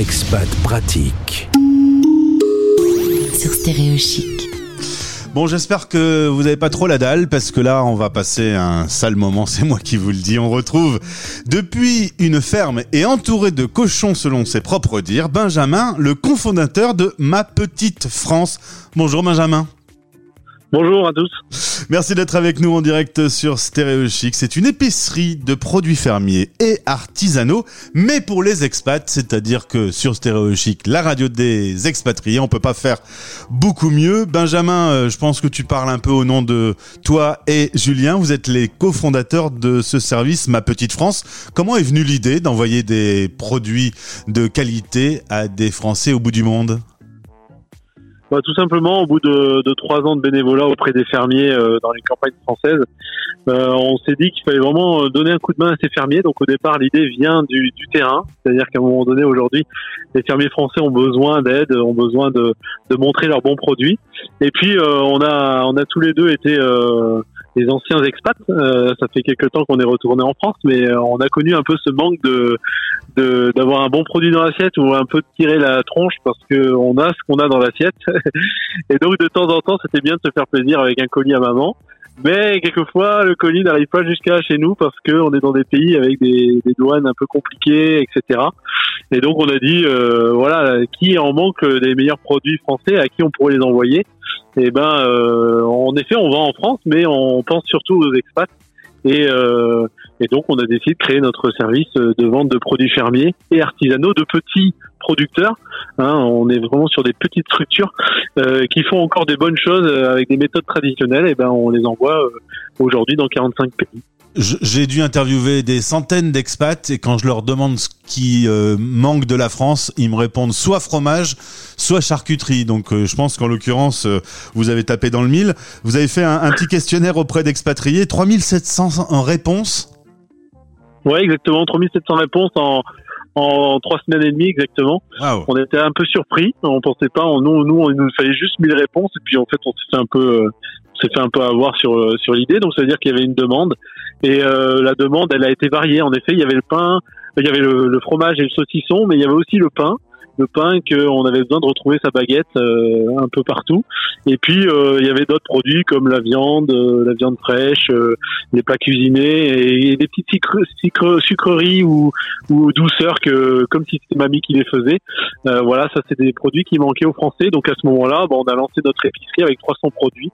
Expat pratique. Sur Stéréo Chic. Bon, j'espère que vous n'avez pas trop la dalle parce que là, on va passer un sale moment, c'est moi qui vous le dis. On retrouve depuis une ferme et entouré de cochons selon ses propres dires, Benjamin, le cofondateur de Ma Petite France. Bonjour Benjamin. Bonjour à tous. Merci d'être avec nous en direct sur Stéréo Chic. C'est une épicerie de produits fermiers et artisanaux, mais pour les expats, c'est-à-dire que sur Stéréo Chic, la radio des expatriés, on peut pas faire beaucoup mieux. Benjamin, euh, je pense que tu parles un peu au nom de toi et Julien. Vous êtes les cofondateurs de ce service Ma Petite France. Comment est venue l'idée d'envoyer des produits de qualité à des Français au bout du monde? Bah, tout simplement, au bout de, de, trois ans de bénévolat auprès des fermiers euh, dans les campagnes françaises, euh, on s'est dit qu'il fallait vraiment donner un coup de main à ces fermiers. Donc au départ, l'idée vient du, du terrain, c'est-à-dire qu'à un moment donné, aujourd'hui, les fermiers français ont besoin d'aide, ont besoin de, de, montrer leurs bons produits. Et puis euh, on a on a tous les deux été les anciens expats. Euh, ça fait quelques temps qu'on est retourné en France, mais euh, on a connu un peu ce manque de d'avoir un bon produit dans l'assiette ou un peu de tirer la tronche parce que on a ce qu'on a dans l'assiette. et donc de temps en temps, c'était bien de se faire plaisir avec un colis à maman. Mais quelquefois, le colis n'arrive pas jusqu'à chez nous parce que on est dans des pays avec des, des, douanes un peu compliquées, etc. Et donc on a dit, euh, voilà, qui en manque des meilleurs produits français, à qui on pourrait les envoyer Et eh ben, euh, en effet, on va en France, mais on pense surtout aux expats. Et, euh, et donc on a décidé de créer notre service de vente de produits fermiers et artisanaux de petits producteurs. Hein, on est vraiment sur des petites structures euh, qui font encore des bonnes choses euh, avec des méthodes traditionnelles. Et ben on les envoie euh, aujourd'hui dans 45 pays. J'ai dû interviewer des centaines d'expats et quand je leur demande ce qui euh, manque de la France, ils me répondent soit fromage, soit charcuterie. Donc euh, je pense qu'en l'occurrence, euh, vous avez tapé dans le mille. Vous avez fait un, un petit questionnaire auprès d'expatriés, 3700 en réponse Ouais, exactement, 3700 réponses en, en trois semaines et demie exactement. Wow. On était un peu surpris, on pensait pas, nous, nous, il nous fallait juste 1000 réponses et puis en fait on s'est fait un peu, s'est fait un peu avoir sur sur l'idée. Donc ça veut dire qu'il y avait une demande et euh, la demande elle a été variée. En effet, il y avait le pain, il y avait le, le fromage et le saucisson, mais il y avait aussi le pain le pain qu'on avait besoin de retrouver sa baguette euh, un peu partout. Et puis euh, il y avait d'autres produits comme la viande, euh, la viande fraîche, euh, les plats cuisinés et, des petites sucre, sucre, sucreries ou, ou douceurs que comme si c'était mamie qui les faisait. Voilà, ça c'est des produits qui manquaient aux Français. Donc à ce moment-là, bon, on a lancé notre épicerie avec 300 produits.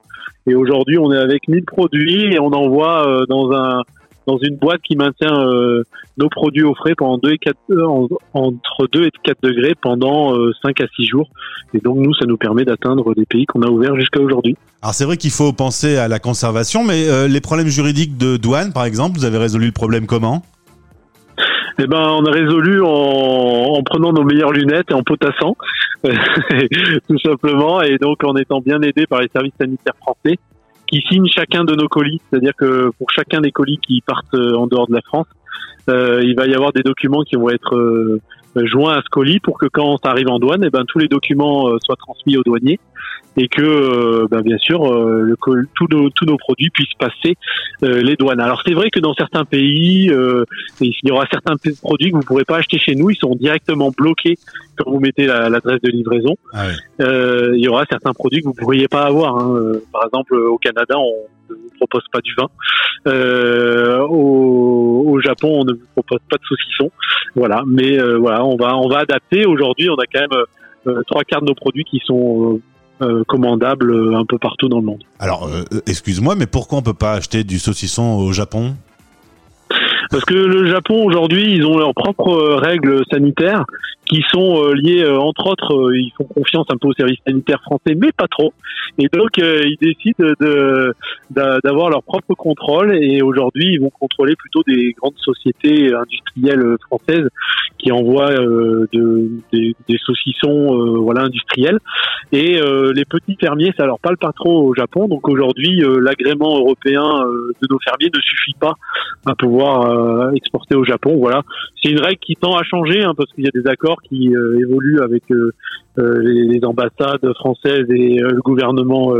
Et aujourd'hui, on est avec 1000 produits et on envoie dans un dans une boîte qui maintient euh, nos produits au frais pendant 2 et 4, euh, entre 2 et 4 degrés pendant euh, 5 à 6 jours. Et donc nous, ça nous permet d'atteindre des pays qu'on a ouverts jusqu'à aujourd'hui. Alors c'est vrai qu'il faut penser à la conservation, mais euh, les problèmes juridiques de douane, par exemple, vous avez résolu le problème comment? Eh ben, on a résolu en, en, prenant nos meilleures lunettes et en potassant, tout simplement, et donc en étant bien aidé par les services sanitaires français qui signent chacun de nos colis. C'est-à-dire que pour chacun des colis qui partent euh, en dehors de la France, euh, il va y avoir des documents qui vont être euh, joints à ce colis pour que quand ça arrive en douane, et eh ben tous les documents euh, soient transmis au douanier et que euh, ben, bien sûr le, tous, nos, tous nos produits puissent passer les douanes. Alors c'est vrai que dans certains pays, il y aura certains produits que vous ne pourrez pas acheter chez nous, ils sont directement bloqués quand vous mettez l'adresse de livraison. ah. Euh, il y aura certains produits que vous ne pourriez pas avoir. Hein. Par exemple, au Canada, on ne vous propose pas du vin. Euh, au, Japon, on ne vous propose pas de saucisson. Voilà. Mais euh, voilà, on va on va adapter. Aujourd'hui, on a quand même euh, trois quarts de nos produits qui sont euh, commandables un peu partout dans le monde. Alors, excuse-moi, mais pourquoi on peut pas acheter du saucisson au Japon? Parce que le Japon aujourd'hui, ils ont leurs propres règles sanitaires qui sont euh, liés euh, entre autres, euh, ils font confiance un peu aux services sanitaires français, mais pas trop. Et donc ils décident de d'avoir leur propre contrôle. Et aujourd'hui, ils vont contrôler plutôt des grandes sociétés industrielles françaises qui envoient de, des, des saucissons, voilà, industriels. Et les petits fermiers, ça leur parle pas trop au Japon. Donc aujourd'hui, l'agrément européen de nos fermiers ne suffit pas à pouvoir exporter au Japon. Voilà, c'est une règle qui tend à changer hein, parce qu'il y a des accords qui évoluent avec les, ambassades françaises et le gouvernement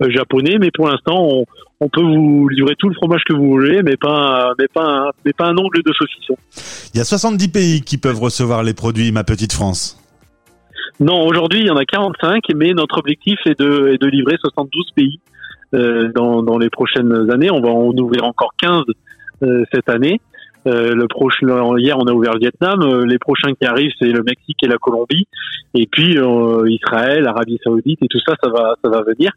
japonais. Mais pour l'instant, on, on, peut vous livrer tout le fromage que vous voulez, mais pas, mais pas, un, mais pas un ongle de saucisson. Il y a 70 pays qui peuvent recevoir les produits Ma Petite France. Non, aujourd'hui, il y en a 45, mais notre objectif est de, est de livrer 72 pays euh, dans, dans, les prochaines années. On va en ouvrir encore 15 euh, cette année. Euh, le prochain, hier, on a ouvert le Vietnam. Euh, les prochains qui arrivent, c'est le Mexique et la Colombie. Et puis euh, Israël, Arabie Saoudite et tout ça, ça va, ça va venir.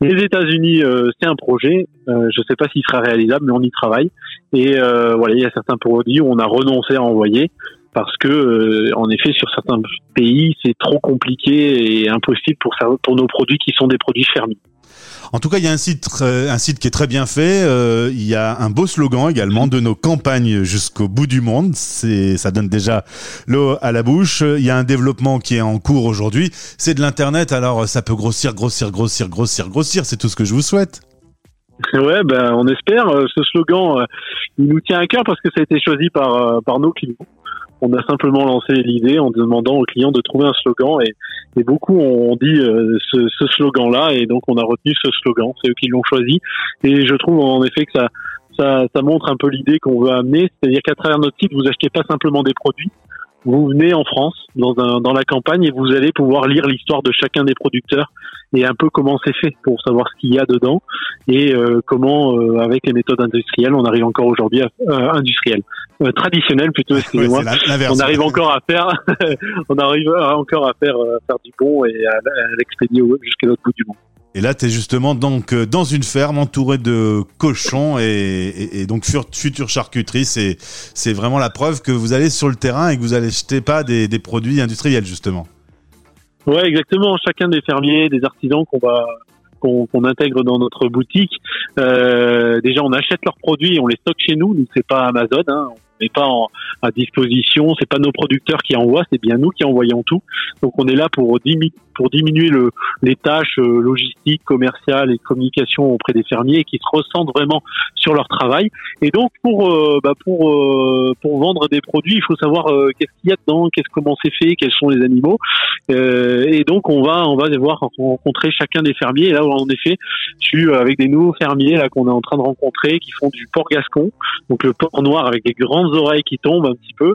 Les États-Unis, c'est un projet. je ne sais pas s'il sera réalisable, mais on y travaille. Et voilà, il y a certains produits où on a renoncé à envoyer parce que en effet sur certains pays c'est trop compliqué et impossible pour pour nos produits qui sont des produits fermés. En tout cas, il y a un site, un site qui est très bien fait. Euh, il y a un beau slogan également de nos campagnes jusqu'au bout du monde. C'est, ça donne déjà l'eau à la bouche. Il y a un développement qui est en cours aujourd'hui. C'est de l'internet, alors ça peut grossir, grossir, grossir, grossir, grossir. C'est tout ce que je vous souhaite. Ouais, ben on espère. Euh, ce slogan, euh, il nous tient à cœur parce que ça a été choisi par par nos clients on a simplement lancé l'idée en demandant aux clients de trouver un slogan et, beaucoup ont dit euh, ce, slogan-là et donc on a retenu ce slogan. C'est eux qui l'ont choisi et je trouve en effet que ça, ça, ça montre un peu l'idée qu'on veut amener, c'est-à-dire qu'à travers notre site, vous achetez pas simplement des produits, vous venez en France, dans, un, dans la campagne, et vous allez pouvoir lire l'histoire de chacun des producteurs et un peu comment c'est fait pour savoir ce qu'il y a dedans et euh, comment, euh, avec les méthodes industrielles, on arrive encore aujourd'hui à euh, industriel, euh, traditionnel plutôt, excusez-moi. on arrive encore à faire, on arrive encore à faire, faire du bon et à, à l'expédier jusqu'à l'autre bout du monde. Et là, tu es justement donc euh, dans une ferme entourée de cochons et, donc future charcuterie. C'est, c'est vraiment la preuve que vous allez sur le terrain et que vous allez jeter pas des, des produits industriels justement. Ouais, exactement. Chacun des fermiers, des artisans qu'on va qu'on, intègre dans notre boutique, euh, déjà on achète leurs produits, on les stocke chez nous. Nous c'est pas Amazon, hein, n'est pas à disposition, c'est pas nos producteurs qui envoient, c'est bien nous qui envoyons tout. Donc on est là pour, diminuer le, les tâches euh, logistiques, commerciales et communication auprès des fermiers qui se ressentent vraiment sur leur travail. Et donc pour euh, bah pour euh, pour vendre des produits, il faut savoir qu'est-ce qu'il y a dedans, qu'est-ce comment c'est fait, quels sont les animaux. et donc on va on va devoir rencontrer chacun des fermiers. Et là en effet, je suis avec des nouveaux fermiers là qu'on est en train de rencontrer qui font du porc gascon, donc le porc noir avec des grandes oreilles qui tombent un petit peu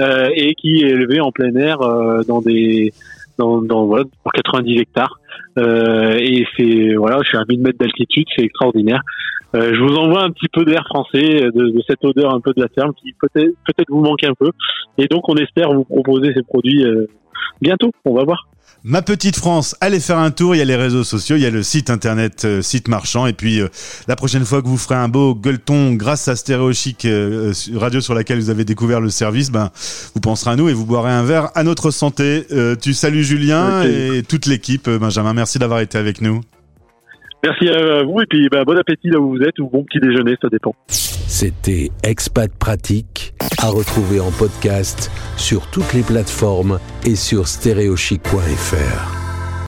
euh, et qui est élevé en plein air euh, dans des dans, voilà pour 90 hectares. Euh, et c'est voilà je suis à 1000 mètres d'altitude c'est extraordinaire. Je vous envoie un petit peu d'air français de, de, cette odeur un peu de la ferme qui peut-être peut-être vous manque un peu. Et donc on espère vous proposer ces produits bientôt. On va voir Ma petite France, allez faire un tour, il y a les réseaux sociaux, il y a le site internet, euh, site marchand, et puis euh, la prochaine fois que vous ferez un beau gueuleton grâce à Stéréo Chic, euh, radio sur laquelle vous avez découvert le service, ben, vous penserez à nous et vous boirez un verre à notre santé. tu salues Julien et toute l'équipe. Benjamin, merci d'avoir été avec nous. Merci à vous et puis ben, bon appétit là où vous êtes ou bon petit déjeuner, ça dépend. C'était Expat Pratique à retrouver en podcast sur toutes les plateformes et sur stéréochic.fr.